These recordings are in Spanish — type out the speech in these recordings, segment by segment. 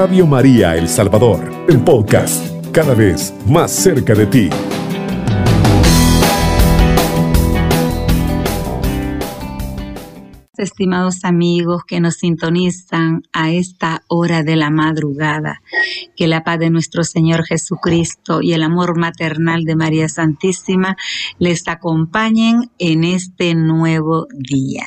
Radio María El Salvador, el podcast, cada vez más cerca de ti. Estimados amigos que nos sintonizan a esta hora de la madrugada, que la paz de nuestro Señor Jesucristo y el amor maternal de María Santísima les acompañen en este nuevo día.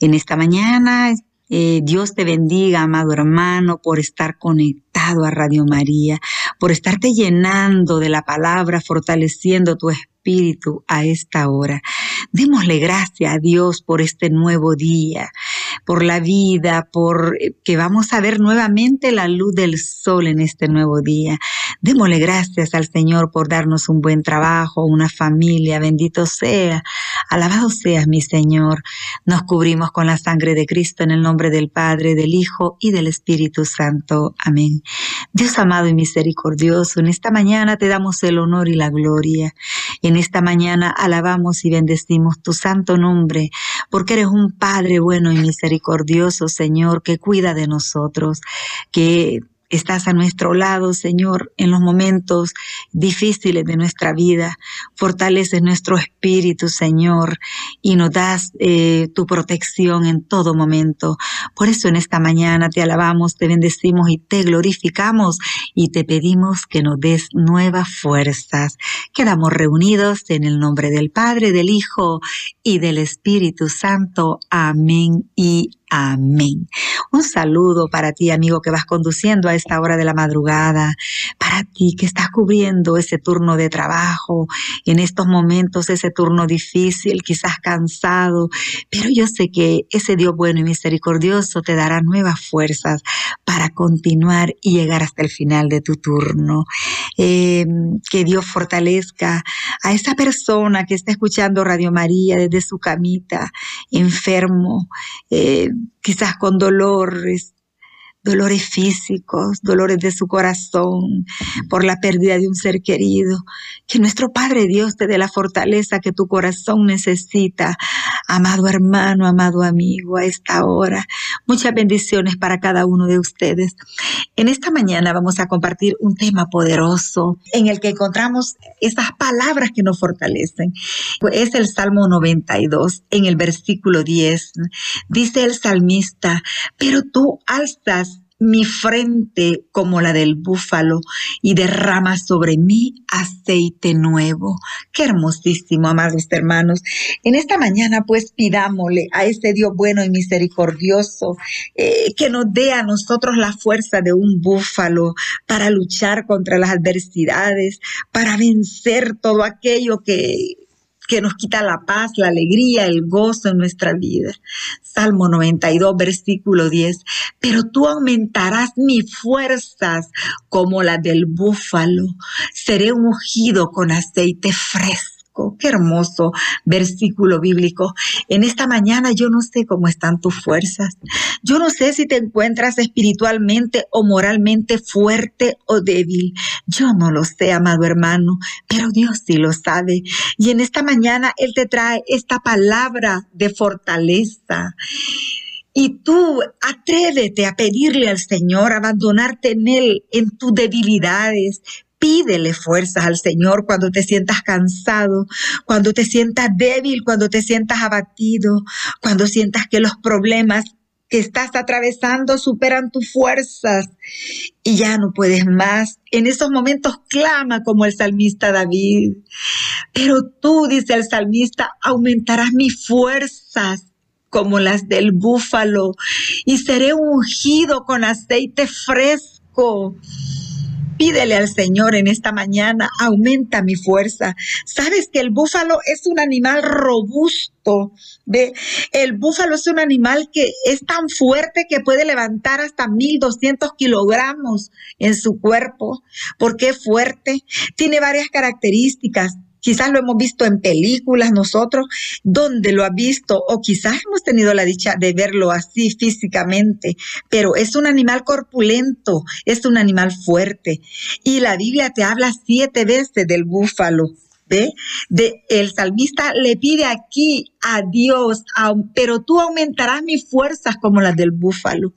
En esta mañana eh, Dios te bendiga, amado hermano, por estar conectado a Radio María, por estarte llenando de la palabra, fortaleciendo tu espíritu a esta hora. Démosle gracias a Dios por este nuevo día, por la vida, por eh, que vamos a ver nuevamente la luz del sol en este nuevo día. Démosle gracias al Señor por darnos un buen trabajo, una familia, bendito sea. Alabado seas mi Señor. Nos cubrimos con la sangre de Cristo en el nombre del Padre, del Hijo y del Espíritu Santo. Amén. Dios amado y misericordioso, en esta mañana te damos el honor y la gloria. En esta mañana alabamos y bendecimos tu santo nombre, porque eres un Padre bueno y misericordioso, Señor, que cuida de nosotros, que estás a nuestro lado, Señor, en los momentos difíciles de nuestra vida. Fortaleces nuestro espíritu, Señor, y nos das eh, tu protección en todo momento. Por eso en esta mañana te alabamos, te bendecimos y te glorificamos y te pedimos que nos des nuevas fuerzas. Quedamos reunidos en el nombre del Padre, del Hijo y del Espíritu Santo. Amén y Amén. Un saludo para ti, amigo, que vas conduciendo a esta hora de la madrugada, para ti que estás cubriendo ese turno de trabajo, en estos momentos ese turno difícil, quizás cansado, pero yo sé que ese Dios bueno y misericordioso te dará nuevas fuerzas para continuar y llegar hasta el final de tu turno. Eh, que Dios fortalezca a esa persona que está escuchando Radio María desde su camita, enfermo. Eh, quizás con dolores, dolores físicos, dolores de su corazón por la pérdida de un ser querido. Que nuestro Padre Dios te dé la fortaleza que tu corazón necesita, amado hermano, amado amigo, a esta hora. Muchas bendiciones para cada uno de ustedes. En esta mañana vamos a compartir un tema poderoso en el que encontramos esas palabras que nos fortalecen. Es el Salmo 92, en el versículo 10. Dice el salmista, pero tú alzas mi frente como la del búfalo y derrama sobre mí aceite nuevo. Qué hermosísimo, amados hermanos. En esta mañana pues pidámosle a este Dios bueno y misericordioso eh, que nos dé a nosotros la fuerza de un búfalo para luchar contra las adversidades, para vencer todo aquello que que nos quita la paz, la alegría, el gozo en nuestra vida. Salmo 92, versículo 10. Pero tú aumentarás mis fuerzas como las del búfalo. Seré ungido con aceite fresco Qué hermoso versículo bíblico. En esta mañana yo no sé cómo están tus fuerzas. Yo no sé si te encuentras espiritualmente o moralmente fuerte o débil. Yo no lo sé, amado hermano, pero Dios sí lo sabe. Y en esta mañana Él te trae esta palabra de fortaleza. Y tú atrévete a pedirle al Señor, abandonarte en Él, en tus debilidades, Pídele fuerzas al Señor cuando te sientas cansado, cuando te sientas débil, cuando te sientas abatido, cuando sientas que los problemas que estás atravesando superan tus fuerzas y ya no puedes más. En esos momentos clama como el salmista David. Pero tú, dice el salmista, aumentarás mis fuerzas como las del búfalo y seré ungido con aceite fresco. Pídele al Señor en esta mañana, aumenta mi fuerza. Sabes que el búfalo es un animal robusto. ¿ve? El búfalo es un animal que es tan fuerte que puede levantar hasta 1200 kilogramos en su cuerpo. porque es fuerte? Tiene varias características Quizás lo hemos visto en películas nosotros, donde lo ha visto, o quizás hemos tenido la dicha de verlo así físicamente, pero es un animal corpulento, es un animal fuerte. Y la Biblia te habla siete veces del búfalo. ¿Ve? De, el salmista le pide aquí a Dios, pero tú aumentarás mis fuerzas como las del búfalo.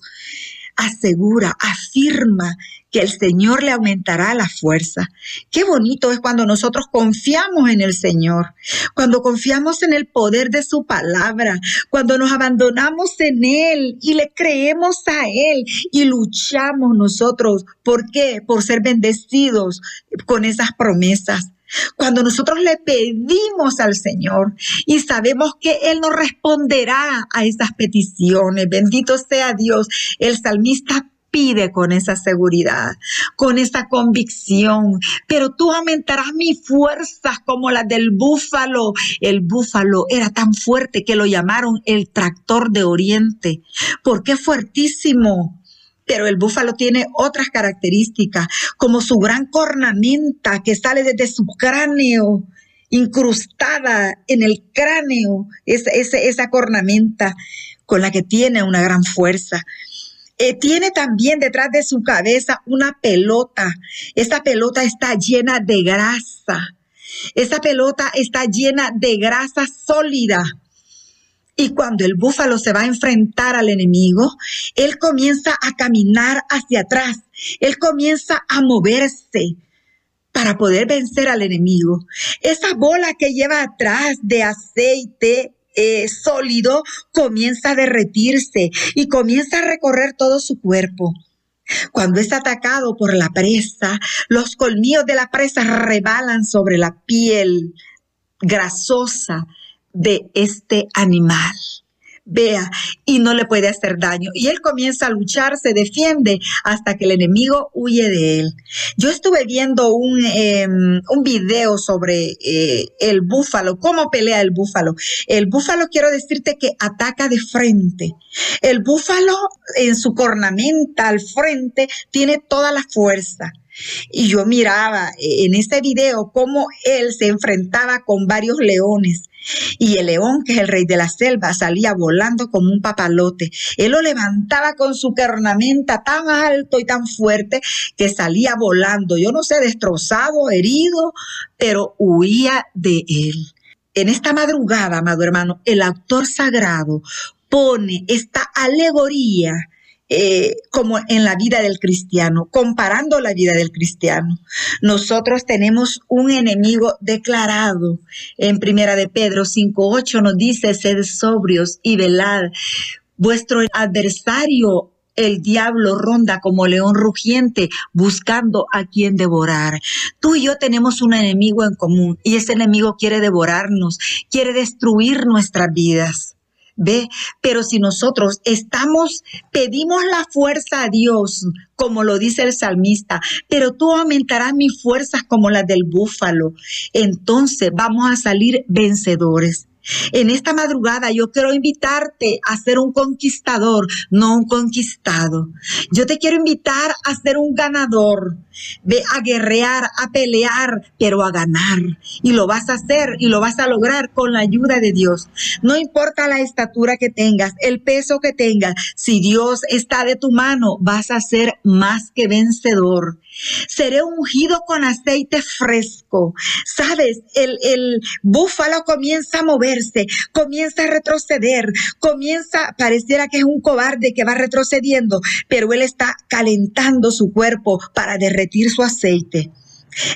asegura, afirma que el Señor le aumentará la fuerza. Qué bonito es cuando nosotros confiamos en el Señor, cuando confiamos en el poder de su palabra, cuando nos abandonamos en Él y le creemos a Él y luchamos nosotros. ¿Por qué? Por ser bendecidos con esas promesas. Cuando nosotros le pedimos al Señor y sabemos que Él nos responderá a esas peticiones, bendito sea Dios, el salmista pide con esa seguridad, con esa convicción, pero tú aumentarás mis fuerzas como las del búfalo. El búfalo era tan fuerte que lo llamaron el tractor de Oriente, porque es fuertísimo. Pero el búfalo tiene otras características, como su gran cornamenta que sale desde su cráneo, incrustada en el cráneo, esa cornamenta con la que tiene una gran fuerza. Eh, tiene también detrás de su cabeza una pelota. Esa pelota está llena de grasa. Esa pelota está llena de grasa sólida. Y cuando el búfalo se va a enfrentar al enemigo, él comienza a caminar hacia atrás. Él comienza a moverse para poder vencer al enemigo. Esa bola que lleva atrás de aceite eh, sólido comienza a derretirse y comienza a recorrer todo su cuerpo. Cuando es atacado por la presa, los colmillos de la presa rebalan sobre la piel grasosa de este animal vea y no le puede hacer daño. Y él comienza a luchar, se defiende hasta que el enemigo huye de él. Yo estuve viendo un, em, un video sobre eh, el búfalo, cómo pelea el búfalo. El búfalo quiero decirte que ataca de frente. El búfalo en su cornamenta al frente tiene toda la fuerza. Y yo miraba en ese video cómo él se enfrentaba con varios leones y el león, que es el rey de la selva, salía volando como un papalote. Él lo levantaba con su cornamenta tan alto y tan fuerte que salía volando. Yo no sé, destrozado, herido, pero huía de él. En esta madrugada, amado hermano, el autor sagrado pone esta alegoría eh, como en la vida del cristiano, comparando la vida del cristiano. Nosotros tenemos un enemigo declarado. En Primera de Pedro 5.8 nos dice, sed sobrios y velad. Vuestro adversario el diablo ronda como león rugiente buscando a quien devorar. Tú y yo tenemos un enemigo en común y ese enemigo quiere devorarnos, quiere destruir nuestras vidas. Ve, pero si nosotros estamos, pedimos la fuerza a Dios, como lo dice el salmista, pero tú aumentarás mis fuerzas como las del búfalo, entonces vamos a salir vencedores. En esta madrugada yo quiero invitarte a ser un conquistador, no un conquistado. Yo te quiero invitar a ser un ganador, de a guerrear, a pelear, pero a ganar. Y lo vas a hacer y lo vas a lograr con la ayuda de Dios. No importa la estatura que tengas, el peso que tengas, si Dios está de tu mano, vas a ser más que vencedor. Seré ungido con aceite fresco. Sabes, el, el búfalo comienza a moverse, comienza a retroceder, comienza, pareciera que es un cobarde que va retrocediendo, pero él está calentando su cuerpo para derretir su aceite.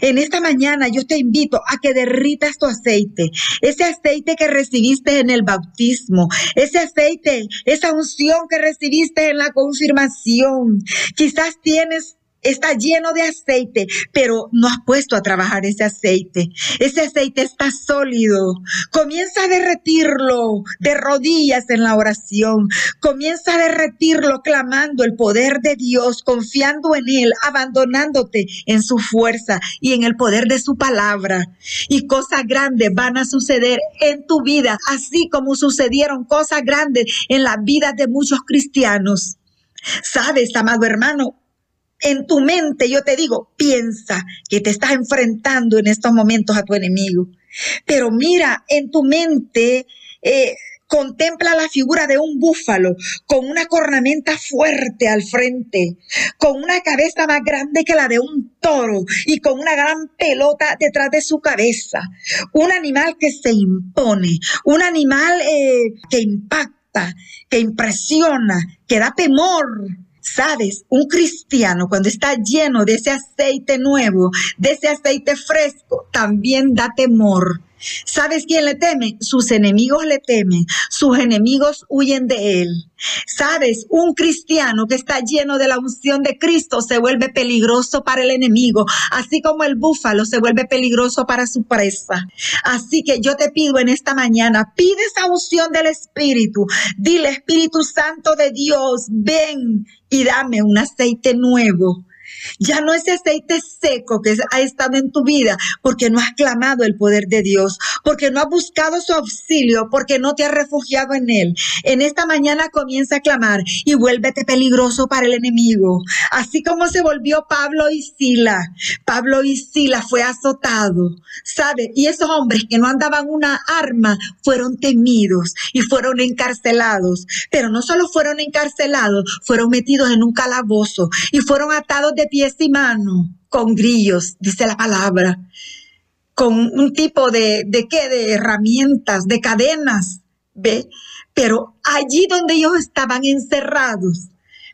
En esta mañana yo te invito a que derritas tu aceite, ese aceite que recibiste en el bautismo, ese aceite, esa unción que recibiste en la confirmación. Quizás tienes está lleno de aceite, pero no has puesto a trabajar ese aceite. Ese aceite está sólido. Comienza a derretirlo de rodillas en la oración. Comienza a derretirlo clamando el poder de Dios, confiando en Él, abandonándote en su fuerza y en el poder de su palabra. Y cosas grandes van a suceder en tu vida, así como sucedieron cosas grandes en la vida de muchos cristianos. Sabes, amado hermano, en tu mente, yo te digo, piensa que te estás enfrentando en estos momentos a tu enemigo. Pero mira, en tu mente, eh, contempla la figura de un búfalo con una cornamenta fuerte al frente, con una cabeza más grande que la de un toro y con una gran pelota detrás de su cabeza. Un animal que se impone, un animal eh, que impacta, que impresiona, que da temor Sabes, un cristiano cuando está lleno de ese aceite nuevo, de ese aceite fresco, también da temor. ¿Sabes quién le teme? Sus enemigos le temen, sus enemigos huyen de él. ¿Sabes? Un cristiano que está lleno de la unción de Cristo se vuelve peligroso para el enemigo, así como el búfalo se vuelve peligroso para su presa. Así que yo te pido en esta mañana, pide esa unción del Espíritu. Dile, Espíritu Santo de Dios, ven y dame un aceite nuevo ya no ese aceite seco que ha estado en tu vida porque no has clamado el poder de Dios, porque no has buscado su auxilio, porque no te has refugiado en él. En esta mañana comienza a clamar y vuélvete peligroso para el enemigo. Así como se volvió Pablo y Sila. Pablo y Sila fue azotado, ¿sabe? Y esos hombres que no andaban una arma fueron temidos y fueron encarcelados. Pero no solo fueron encarcelados, fueron metidos en un calabozo y fueron atados de pies y manos con grillos, dice la palabra, con un tipo de, de qué, de herramientas, de cadenas, ¿ve? Pero allí donde ellos estaban encerrados,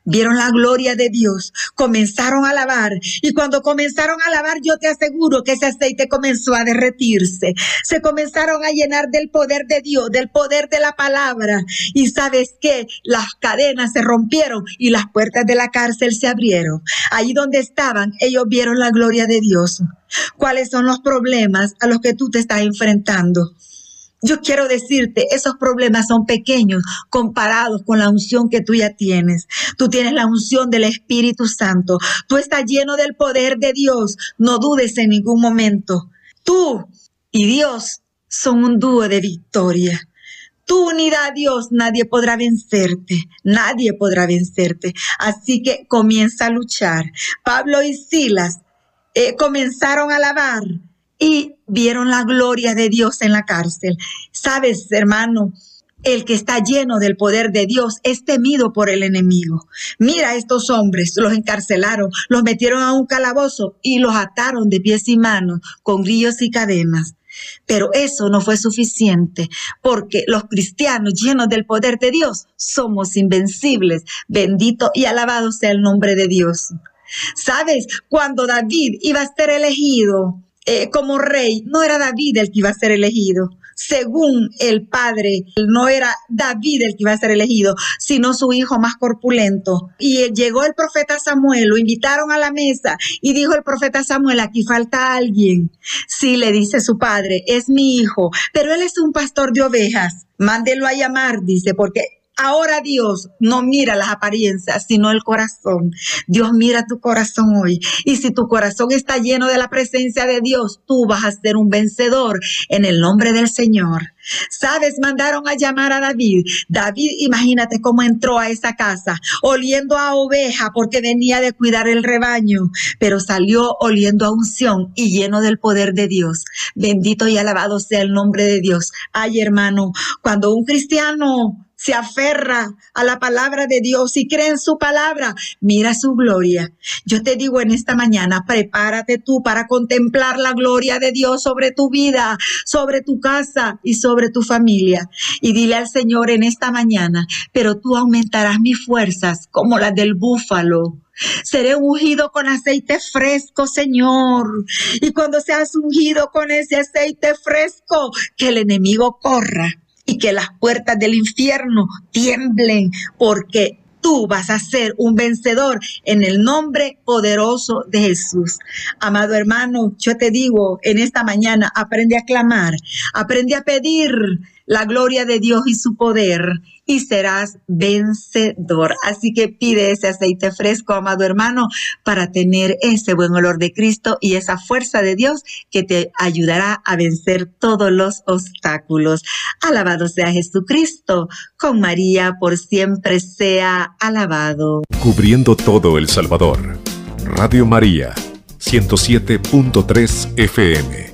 vieron la gloria de Dios, comenzaron a alabar y cuando comenzaron a alabar yo te aseguro que ese aceite comenzó a derretirse, se comenzaron a llenar del poder de Dios, del poder de la palabra y sabes que las cadenas se rompieron y las puertas de la cárcel se abrieron. Ahí donde estaban ellos vieron la gloria de Dios. ¿Cuáles son los problemas a los que tú te estás enfrentando? Yo quiero decirte, esos problemas son pequeños comparados con la unción que tú ya tienes. Tú tienes la unción del Espíritu Santo. Tú estás lleno del poder de Dios. No dudes en ningún momento. Tú y Dios son un dúo de victoria. Tu unidad a Dios, nadie podrá vencerte, nadie podrá vencerte. Así que comienza a luchar. Pablo y Silas eh, comenzaron a alabar y vieron la gloria de Dios en la cárcel. Sabes, hermano, el que está lleno del poder de Dios es temido por el enemigo. Mira a estos hombres, los encarcelaron, los metieron a un calabozo y los ataron de pies y manos con grillos y cadenas. Pero eso no fue suficiente, porque los cristianos llenos del poder de Dios somos invencibles. Bendito y alabado sea el nombre de Dios. Sabes, cuando David iba a ser elegido, eh, como rey, no era David el que iba a ser elegido. Según el padre, no era David el que iba a ser elegido, sino su hijo más corpulento. Y llegó el profeta Samuel, lo invitaron a la mesa y dijo el profeta Samuel, aquí falta alguien. Sí, le dice su padre, es mi hijo, pero él es un pastor de ovejas. Mándelo a llamar, dice, porque Ahora Dios no mira las apariencias, sino el corazón. Dios mira tu corazón hoy. Y si tu corazón está lleno de la presencia de Dios, tú vas a ser un vencedor en el nombre del Señor. ¿Sabes? Mandaron a llamar a David. David, imagínate cómo entró a esa casa, oliendo a oveja porque venía de cuidar el rebaño, pero salió oliendo a unción y lleno del poder de Dios. Bendito y alabado sea el nombre de Dios. Ay, hermano, cuando un cristiano se aferra a la palabra de Dios y cree en su palabra, mira su gloria. Yo te digo en esta mañana, prepárate tú para contemplar la gloria de Dios sobre tu vida, sobre tu casa y sobre tu familia. Y dile al Señor en esta mañana, pero tú aumentarás mis fuerzas como las del búfalo. Seré ungido con aceite fresco, Señor. Y cuando seas ungido con ese aceite fresco, que el enemigo corra y que las puertas del infierno tiemblen porque tú vas a ser un vencedor en el nombre poderoso de Jesús. Amado hermano, yo te digo en esta mañana, aprende a clamar, aprende a pedir la gloria de Dios y su poder y serás vencedor. Así que pide ese aceite fresco, amado hermano, para tener ese buen olor de Cristo y esa fuerza de Dios que te ayudará a vencer todos los obstáculos. Alabado sea Jesucristo, con María por siempre sea alabado. Cubriendo todo El Salvador. Radio María, 107.3 FM.